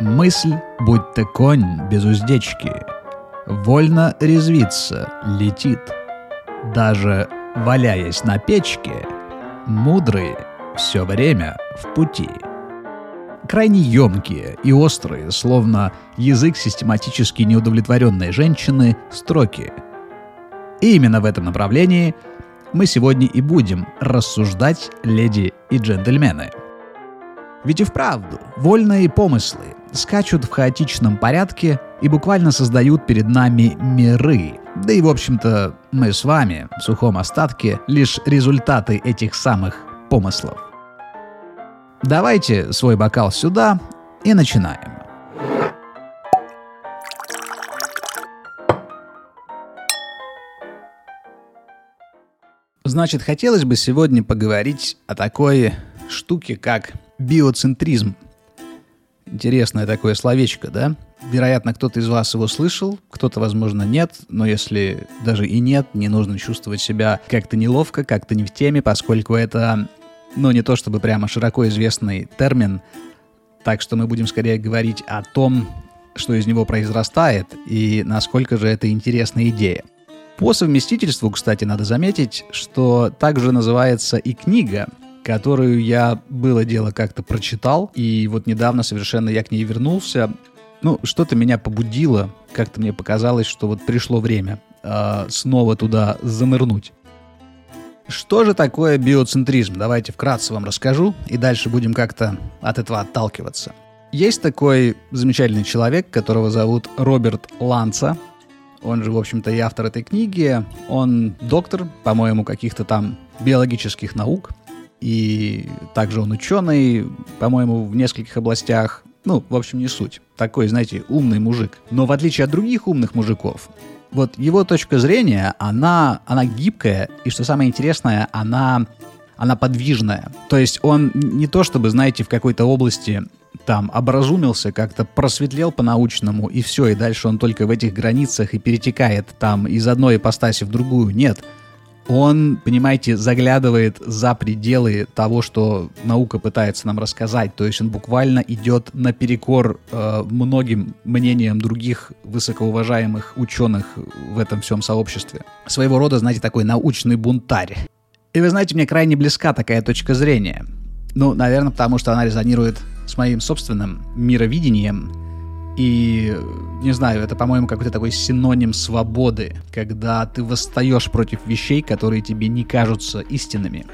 Мысль, будь-то конь без уздечки, Вольно резвится, летит. Даже валяясь на печке, Мудрые все время в пути. Крайне емкие и острые, словно язык систематически неудовлетворенной женщины, строки. И именно в этом направлении мы сегодня и будем рассуждать, леди и джентльмены. Ведь и вправду, вольные помыслы скачут в хаотичном порядке и буквально создают перед нами миры. Да и, в общем-то, мы с вами, в сухом остатке, лишь результаты этих самых помыслов. Давайте свой бокал сюда и начинаем. Значит, хотелось бы сегодня поговорить о такой штуке, как биоцентризм. Интересное такое словечко, да? Вероятно, кто-то из вас его слышал, кто-то, возможно, нет, но если даже и нет, не нужно чувствовать себя как-то неловко, как-то не в теме, поскольку это, ну, не то чтобы прямо широко известный термин, так что мы будем скорее говорить о том, что из него произрастает и насколько же это интересная идея. По совместительству, кстати, надо заметить, что также называется и книга, которую я было дело как-то прочитал, и вот недавно совершенно я к ней вернулся. Ну, что-то меня побудило, как-то мне показалось, что вот пришло время э, снова туда занырнуть. Что же такое биоцентризм? Давайте вкратце вам расскажу, и дальше будем как-то от этого отталкиваться. Есть такой замечательный человек, которого зовут Роберт Ланца. Он же, в общем-то, и автор этой книги. Он доктор, по-моему, каких-то там биологических наук и также он ученый, по-моему, в нескольких областях. Ну, в общем, не суть. Такой, знаете, умный мужик. Но в отличие от других умных мужиков, вот его точка зрения, она, она гибкая, и что самое интересное, она, она подвижная. То есть он не то чтобы, знаете, в какой-то области там образумился, как-то просветлел по-научному, и все, и дальше он только в этих границах и перетекает там из одной ипостаси в другую. Нет, он, понимаете, заглядывает за пределы того, что наука пытается нам рассказать. То есть он буквально идет наперекор э, многим мнениям других высокоуважаемых ученых в этом всем сообществе. Своего рода, знаете, такой научный бунтарь. И вы знаете, мне крайне близка такая точка зрения. Ну, наверное, потому что она резонирует с моим собственным мировидением и, не знаю, это, по-моему, какой-то такой синоним свободы, когда ты восстаешь против вещей, которые тебе не кажутся истинными.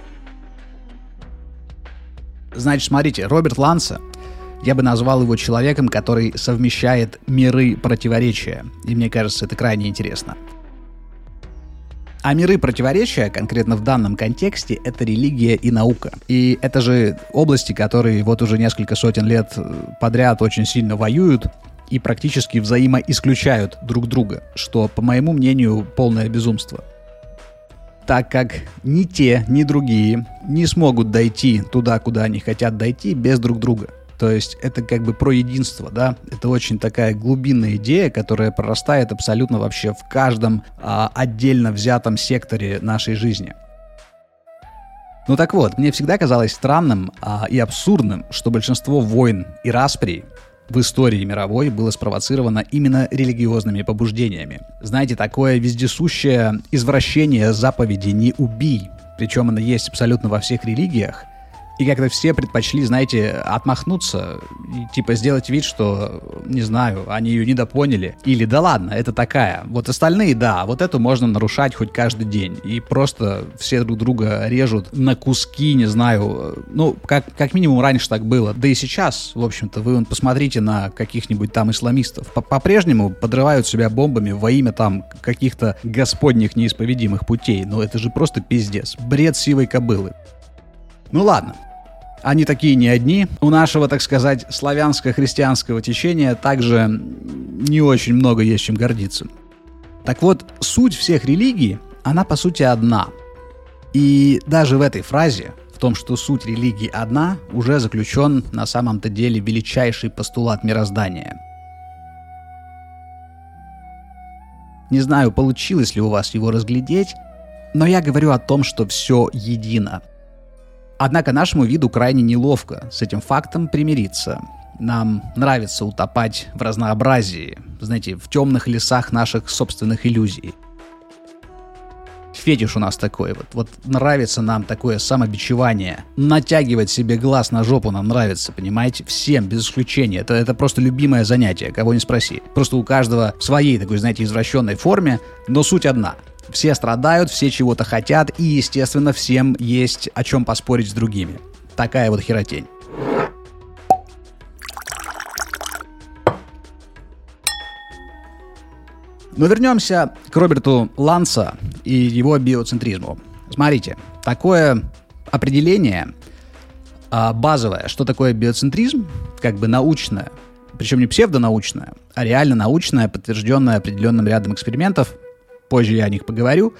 Значит, смотрите, Роберт Ланса, я бы назвал его человеком, который совмещает миры противоречия. И мне кажется, это крайне интересно. А миры противоречия, конкретно в данном контексте, это религия и наука. И это же области, которые вот уже несколько сотен лет подряд очень сильно воюют, и практически взаимоисключают друг друга, что, по моему мнению, полное безумство. Так как ни те, ни другие не смогут дойти туда, куда они хотят дойти без друг друга. То есть это как бы про единство, да? Это очень такая глубинная идея, которая прорастает абсолютно вообще в каждом а, отдельно взятом секторе нашей жизни. Ну так вот, мне всегда казалось странным а, и абсурдным, что большинство войн и расприй в истории мировой было спровоцировано именно религиозными побуждениями. Знаете, такое вездесущее извращение заповеди «не убий», причем оно есть абсолютно во всех религиях, и как-то все предпочли, знаете, отмахнуться и типа сделать вид, что, не знаю, они ее недопоняли. Или да ладно, это такая. Вот остальные, да, вот эту можно нарушать хоть каждый день. И просто все друг друга режут на куски, не знаю. Ну, как, как минимум раньше так было. Да и сейчас, в общем-то, вы вон посмотрите на каких-нибудь там исламистов. По-прежнему подрывают себя бомбами во имя там каких-то господних неисповедимых путей. Но это же просто пиздец. Бред сивой кобылы. Ну ладно, они такие не одни. У нашего, так сказать, славянско-христианского течения также не очень много есть чем гордиться. Так вот, суть всех религий, она по сути одна. И даже в этой фразе, в том, что суть религии одна, уже заключен на самом-то деле величайший постулат мироздания. Не знаю, получилось ли у вас его разглядеть, но я говорю о том, что все едино – Однако нашему виду крайне неловко с этим фактом примириться. Нам нравится утопать в разнообразии, знаете, в темных лесах наших собственных иллюзий. Фетиш у нас такой вот. Вот нравится нам такое самобичевание. Натягивать себе глаз на жопу нам нравится, понимаете? Всем, без исключения. Это, это просто любимое занятие, кого не спроси. Просто у каждого в своей такой, знаете, извращенной форме, но суть одна. Все страдают, все чего-то хотят, и, естественно, всем есть о чем поспорить с другими. Такая вот херотень. Но вернемся к Роберту Ланса и его биоцентризму. Смотрите, такое определение а, базовое, что такое биоцентризм, как бы научное, причем не псевдонаучное, а реально научное, подтвержденное определенным рядом экспериментов, позже я о них поговорю.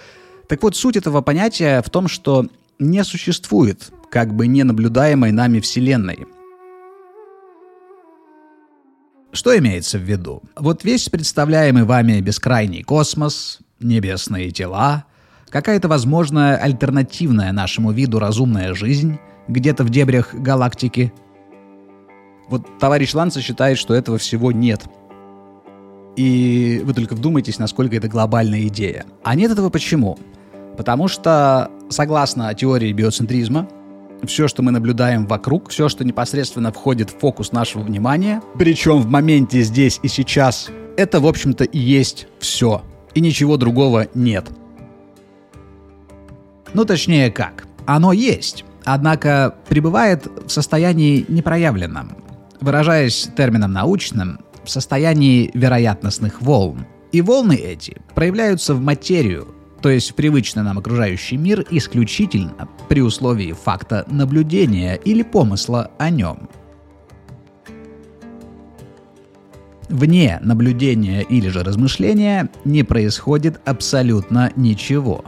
Так вот, суть этого понятия в том, что не существует как бы ненаблюдаемой нами Вселенной. Что имеется в виду? Вот весь представляемый вами бескрайний космос, небесные тела, какая-то возможная альтернативная нашему виду разумная жизнь где-то в дебрях галактики. Вот товарищ Ланца считает, что этого всего нет. И вы только вдумайтесь, насколько это глобальная идея. А нет этого почему? Потому что, согласно теории биоцентризма, все, что мы наблюдаем вокруг, все, что непосредственно входит в фокус нашего внимания, причем в моменте здесь и сейчас, это, в общем-то, и есть все. И ничего другого нет. Ну, точнее как. Оно есть, однако пребывает в состоянии непроявленном. Выражаясь термином научным, в состоянии вероятностных волн. И волны эти проявляются в материю, то есть в привычный нам окружающий мир исключительно при условии факта наблюдения или помысла о нем. Вне наблюдения или же размышления не происходит абсолютно ничего.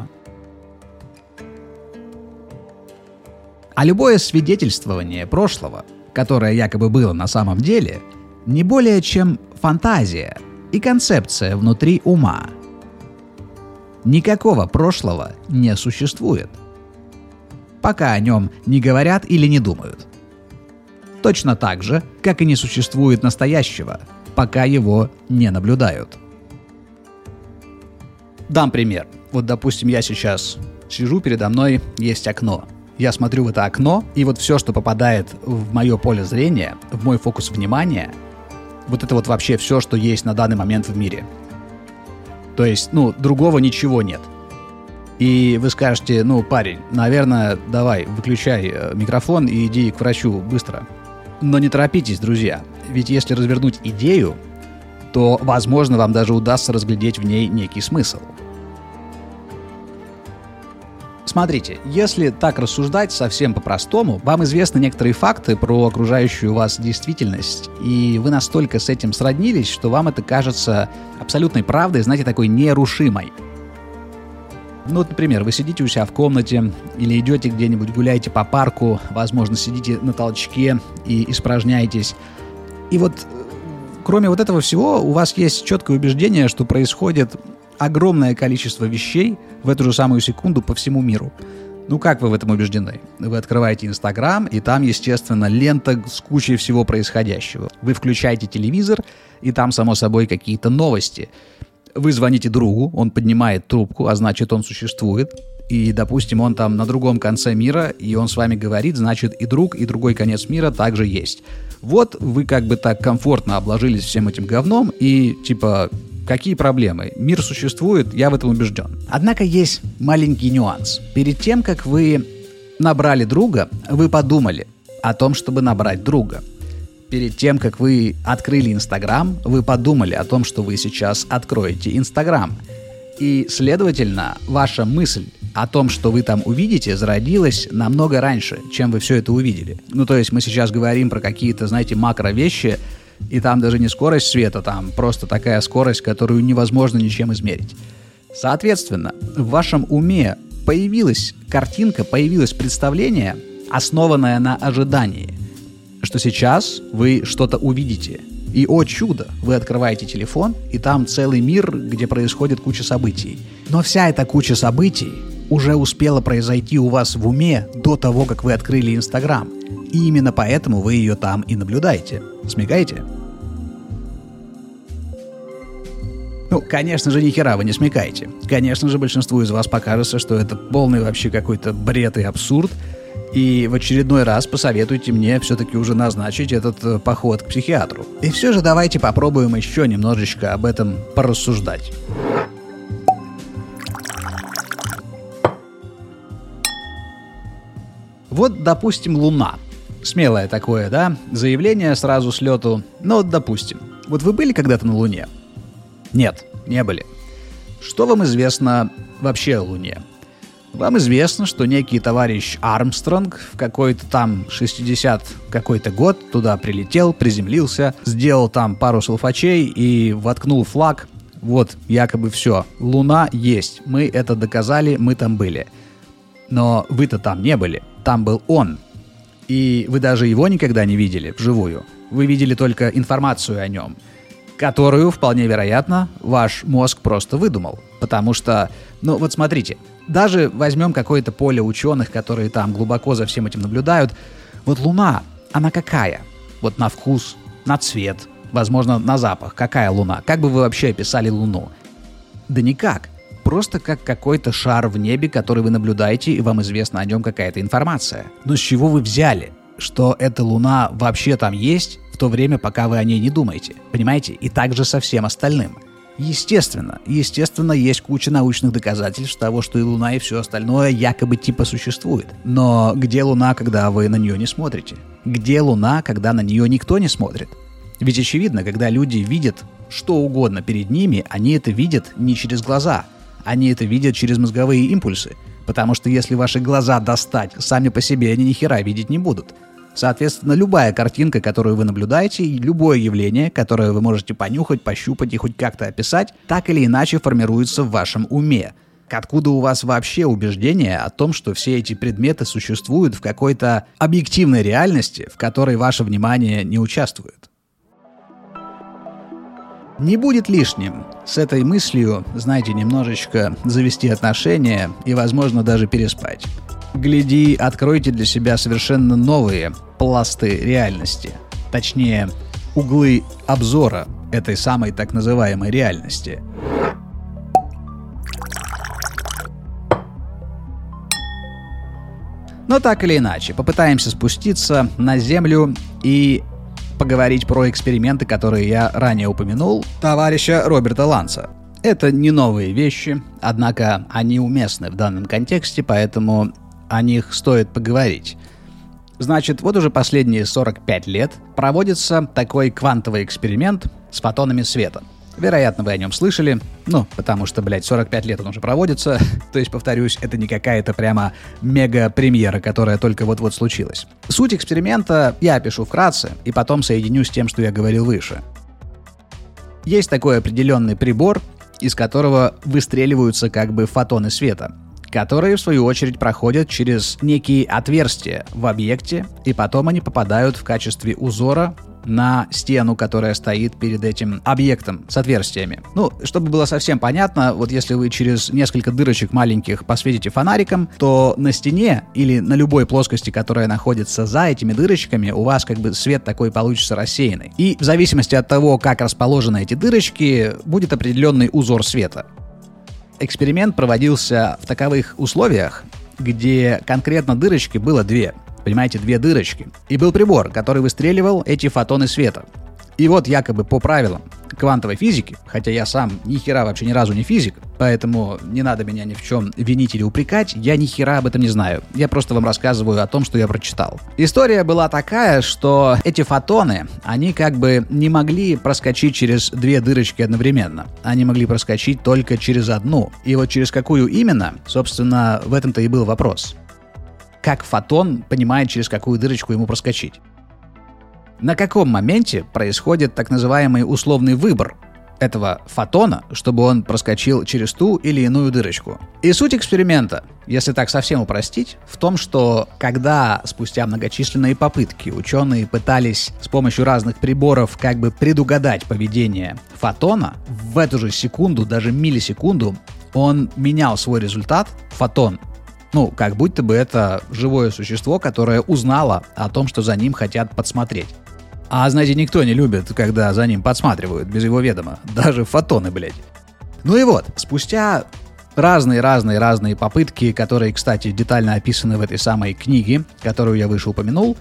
А любое свидетельствование прошлого, которое якобы было на самом деле, не более чем фантазия и концепция внутри ума – Никакого прошлого не существует. Пока о нем не говорят или не думают. Точно так же, как и не существует настоящего, пока его не наблюдают. Дам пример. Вот, допустим, я сейчас сижу, передо мной есть окно. Я смотрю в это окно, и вот все, что попадает в мое поле зрения, в мой фокус внимания, вот это вот вообще все, что есть на данный момент в мире – то есть, ну, другого ничего нет. И вы скажете, ну, парень, наверное, давай, выключай э, микрофон и иди к врачу быстро. Но не торопитесь, друзья, ведь если развернуть идею, то, возможно, вам даже удастся разглядеть в ней некий смысл – Смотрите, если так рассуждать совсем по-простому, вам известны некоторые факты про окружающую вас действительность, и вы настолько с этим сроднились, что вам это кажется абсолютной правдой, знаете, такой нерушимой. Ну, вот, например, вы сидите у себя в комнате или идете где-нибудь, гуляете по парку, возможно, сидите на толчке и испражняетесь. И вот, кроме вот этого всего, у вас есть четкое убеждение, что происходит огромное количество вещей в эту же самую секунду по всему миру. Ну как вы в этом убеждены? Вы открываете Инстаграм, и там, естественно, лента с кучей всего происходящего. Вы включаете телевизор, и там, само собой, какие-то новости. Вы звоните другу, он поднимает трубку, а значит, он существует. И, допустим, он там на другом конце мира, и он с вами говорит, значит, и друг, и другой конец мира также есть. Вот вы как бы так комфортно обложились всем этим говном, и типа Какие проблемы? Мир существует, я в этом убежден. Однако есть маленький нюанс. Перед тем, как вы набрали друга, вы подумали о том, чтобы набрать друга. Перед тем, как вы открыли Инстаграм, вы подумали о том, что вы сейчас откроете Инстаграм. И, следовательно, ваша мысль о том, что вы там увидите, зародилась намного раньше, чем вы все это увидели. Ну, то есть мы сейчас говорим про какие-то, знаете, макро вещи, и там даже не скорость света, там просто такая скорость, которую невозможно ничем измерить. Соответственно, в вашем уме появилась картинка, появилось представление, основанное на ожидании, что сейчас вы что-то увидите. И, о чудо, вы открываете телефон, и там целый мир, где происходит куча событий. Но вся эта куча событий уже успела произойти у вас в уме до того, как вы открыли Инстаграм. И именно поэтому вы ее там и наблюдаете. Смекаете? Ну, конечно же, ни вы не смекаете. Конечно же, большинству из вас покажется, что это полный вообще какой-то бред и абсурд. И в очередной раз посоветуйте мне все-таки уже назначить этот э, поход к психиатру. И все же давайте попробуем еще немножечко об этом порассуждать. Вот, допустим, Луна. Смелое такое, да? Заявление сразу с лету. Ну, допустим. Вот вы были когда-то на Луне? Нет, не были. Что вам известно вообще о Луне? Вам известно, что некий товарищ Армстронг в какой-то там 60 какой-то год туда прилетел, приземлился, сделал там пару салфачей и воткнул флаг. Вот, якобы все. Луна есть. Мы это доказали, мы там были. Но вы-то там не были. Там был он. И вы даже его никогда не видели вживую. Вы видели только информацию о нем которую, вполне вероятно, ваш мозг просто выдумал. Потому что, ну вот смотрите, даже возьмем какое-то поле ученых, которые там глубоко за всем этим наблюдают. Вот Луна, она какая? Вот на вкус, на цвет, возможно, на запах. Какая Луна? Как бы вы вообще описали Луну? Да никак. Просто как какой-то шар в небе, который вы наблюдаете, и вам известна о нем какая-то информация. Но с чего вы взяли, что эта Луна вообще там есть, в то время, пока вы о ней не думаете. Понимаете? И также со всем остальным. Естественно, естественно, есть куча научных доказательств того, что и Луна, и все остальное якобы типа существует. Но где Луна, когда вы на нее не смотрите? Где Луна, когда на нее никто не смотрит? Ведь очевидно, когда люди видят что угодно перед ними, они это видят не через глаза, они это видят через мозговые импульсы. Потому что если ваши глаза достать, сами по себе они ни хера видеть не будут. Соответственно, любая картинка, которую вы наблюдаете, любое явление, которое вы можете понюхать, пощупать и хоть как-то описать, так или иначе формируется в вашем уме. Откуда у вас вообще убеждение о том, что все эти предметы существуют в какой-то объективной реальности, в которой ваше внимание не участвует? Не будет лишним с этой мыслью, знаете, немножечко завести отношения и, возможно, даже переспать. Гляди, откройте для себя совершенно новые пласты реальности. Точнее, углы обзора этой самой так называемой реальности. Но так или иначе, попытаемся спуститься на Землю и поговорить про эксперименты, которые я ранее упомянул, товарища Роберта Ланса. Это не новые вещи, однако они уместны в данном контексте, поэтому о них стоит поговорить. Значит, вот уже последние 45 лет проводится такой квантовый эксперимент с фотонами света. Вероятно, вы о нем слышали. Ну, потому что, блядь, 45 лет он уже проводится. То есть, повторюсь, это не какая-то прямо мега-премьера, которая только вот-вот случилась. Суть эксперимента я опишу вкратце, и потом соединю с тем, что я говорил выше. Есть такой определенный прибор, из которого выстреливаются как бы фотоны света которые, в свою очередь, проходят через некие отверстия в объекте, и потом они попадают в качестве узора на стену, которая стоит перед этим объектом с отверстиями. Ну, чтобы было совсем понятно, вот если вы через несколько дырочек маленьких посветите фонариком, то на стене или на любой плоскости, которая находится за этими дырочками, у вас как бы свет такой получится рассеянный. И в зависимости от того, как расположены эти дырочки, будет определенный узор света. Эксперимент проводился в таковых условиях, где конкретно дырочки было две. Понимаете, две дырочки. И был прибор, который выстреливал эти фотоны света. И вот якобы по правилам квантовой физики, хотя я сам ни хера вообще ни разу не физик, поэтому не надо меня ни в чем винить или упрекать, я ни хера об этом не знаю. Я просто вам рассказываю о том, что я прочитал. История была такая, что эти фотоны, они как бы не могли проскочить через две дырочки одновременно. Они могли проскочить только через одну. И вот через какую именно, собственно, в этом-то и был вопрос. Как фотон понимает, через какую дырочку ему проскочить? На каком моменте происходит так называемый условный выбор этого фотона, чтобы он проскочил через ту или иную дырочку. И суть эксперимента, если так совсем упростить, в том, что когда спустя многочисленные попытки ученые пытались с помощью разных приборов как бы предугадать поведение фотона, в эту же секунду, даже миллисекунду, он менял свой результат, фотон, Ну, как будто бы это живое существо, которое узнало о том, что за ним хотят подсмотреть. А знаете, никто не любит, когда за ним подсматривают без его ведома. Даже фотоны, блядь. Ну и вот, спустя разные-разные-разные попытки, которые, кстати, детально описаны в этой самой книге, которую я выше упомянул,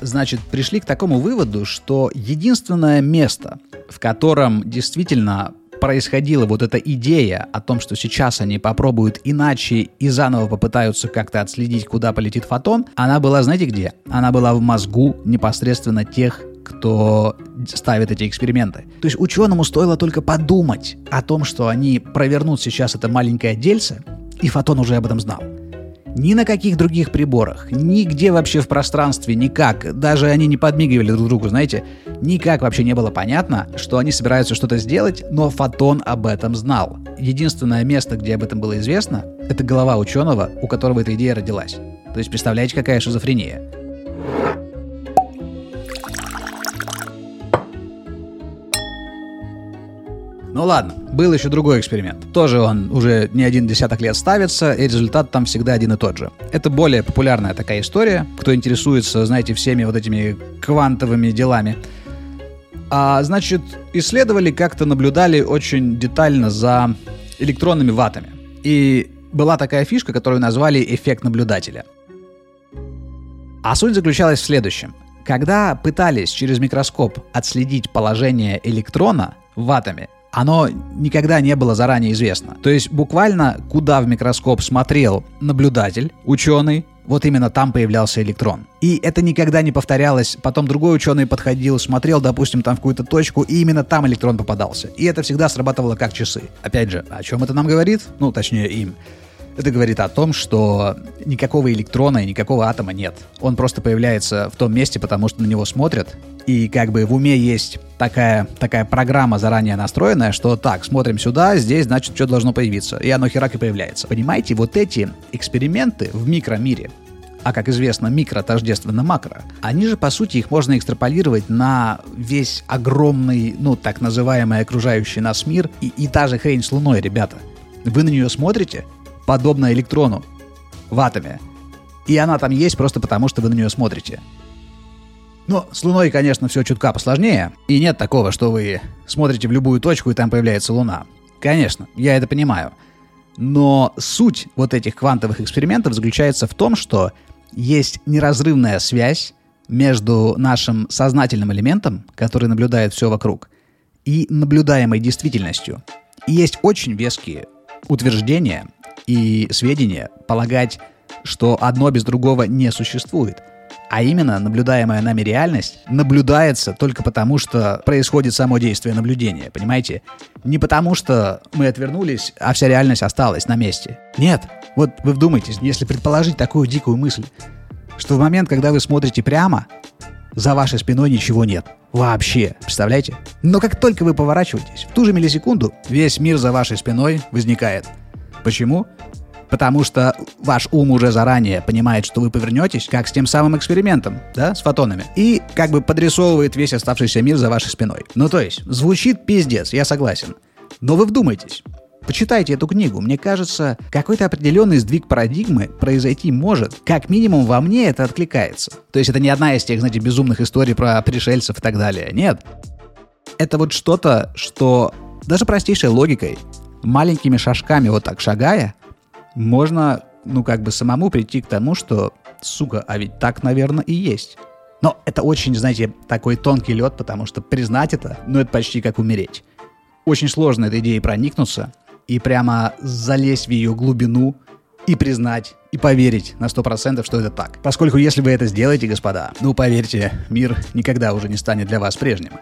значит, пришли к такому выводу, что единственное место, в котором действительно происходила вот эта идея о том, что сейчас они попробуют иначе и заново попытаются как-то отследить, куда полетит фотон, она была, знаете где? Она была в мозгу непосредственно тех, кто ставит эти эксперименты. То есть ученому стоило только подумать о том, что они провернут сейчас это маленькое дельце, и фотон уже об этом знал. Ни на каких других приборах, нигде вообще в пространстве, никак. Даже они не подмигивали друг другу, знаете. Никак вообще не было понятно, что они собираются что-то сделать, но Фотон об этом знал. Единственное место, где об этом было известно, это голова ученого, у которого эта идея родилась. То есть представляете, какая шизофрения. Ну ладно, был еще другой эксперимент. Тоже он уже не один десяток лет ставится, и результат там всегда один и тот же. Это более популярная такая история. Кто интересуется, знаете, всеми вот этими квантовыми делами. А, значит, исследовали, как-то наблюдали очень детально за электронными ватами. И была такая фишка, которую назвали эффект наблюдателя. А суть заключалась в следующем. Когда пытались через микроскоп отследить положение электрона в атоме, оно никогда не было заранее известно. То есть буквально куда в микроскоп смотрел наблюдатель, ученый, вот именно там появлялся электрон. И это никогда не повторялось. Потом другой ученый подходил, смотрел, допустим, там в какую-то точку, и именно там электрон попадался. И это всегда срабатывало как часы. Опять же, о чем это нам говорит? Ну, точнее, им. Это говорит о том, что никакого электрона и никакого атома нет. Он просто появляется в том месте, потому что на него смотрят. И как бы в уме есть такая, такая программа заранее настроенная, что так, смотрим сюда, здесь, значит, что должно появиться. И оно херак и появляется. Понимаете, вот эти эксперименты в микромире, а как известно, микро тождественно макро, они же, по сути, их можно экстраполировать на весь огромный, ну, так называемый окружающий нас мир, и, и та же хрень с Луной, ребята. Вы на нее смотрите, подобно электрону в атоме. И она там есть просто потому, что вы на нее смотрите. Но с Луной, конечно, все чутка посложнее. И нет такого, что вы смотрите в любую точку, и там появляется Луна. Конечно, я это понимаю. Но суть вот этих квантовых экспериментов заключается в том, что есть неразрывная связь между нашим сознательным элементом, который наблюдает все вокруг, и наблюдаемой действительностью. И есть очень веские утверждения, и сведения полагать, что одно без другого не существует. А именно, наблюдаемая нами реальность наблюдается только потому, что происходит само действие наблюдения, понимаете? Не потому, что мы отвернулись, а вся реальность осталась на месте. Нет. Вот вы вдумайтесь, если предположить такую дикую мысль, что в момент, когда вы смотрите прямо, за вашей спиной ничего нет. Вообще, представляете? Но как только вы поворачиваетесь, в ту же миллисекунду весь мир за вашей спиной возникает. Почему? Потому что ваш ум уже заранее понимает, что вы повернетесь, как с тем самым экспериментом, да, с фотонами, и как бы подрисовывает весь оставшийся мир за вашей спиной. Ну то есть, звучит пиздец, я согласен. Но вы вдумайтесь, Почитайте эту книгу. Мне кажется, какой-то определенный сдвиг парадигмы произойти может. Как минимум во мне это откликается. То есть это не одна из тех, знаете, безумных историй про пришельцев и так далее. Нет. Это вот что-то, что даже простейшей логикой, маленькими шажками вот так шагая, можно, ну, как бы самому прийти к тому, что, сука, а ведь так, наверное, и есть. Но это очень, знаете, такой тонкий лед, потому что признать это, ну, это почти как умереть. Очень сложно этой идеей проникнуться и прямо залезть в ее глубину и признать, и поверить на 100%, что это так. Поскольку если вы это сделаете, господа, ну поверьте, мир никогда уже не станет для вас прежним.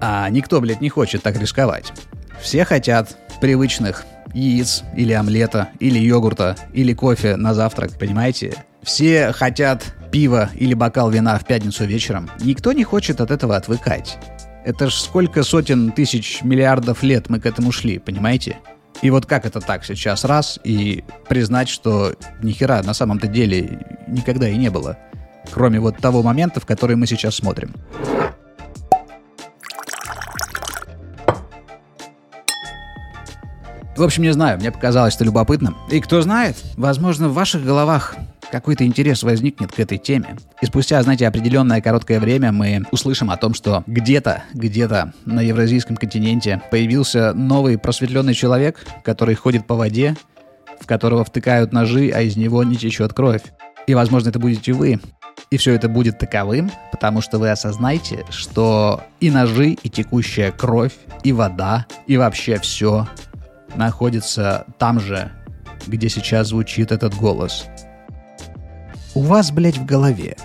А никто, блядь, не хочет так рисковать. Все хотят привычных яиц, или омлета, или йогурта, или кофе на завтрак, понимаете? Все хотят пива или бокал вина в пятницу вечером. Никто не хочет от этого отвыкать. Это ж сколько сотен тысяч миллиардов лет мы к этому шли, понимаете? И вот как это так сейчас раз и признать, что ни хера на самом-то деле никогда и не было. Кроме вот того момента, в который мы сейчас смотрим. В общем, не знаю, мне показалось это любопытным. И кто знает, возможно, в ваших головах какой-то интерес возникнет к этой теме. И спустя, знаете, определенное короткое время мы услышим о том, что где-то, где-то на евразийском континенте появился новый просветленный человек, который ходит по воде, в которого втыкают ножи, а из него не течет кровь. И, возможно, это будете вы. И все это будет таковым, потому что вы осознаете, что и ножи, и текущая кровь, и вода, и вообще все находится там же, где сейчас звучит этот голос. У вас, блядь, в голове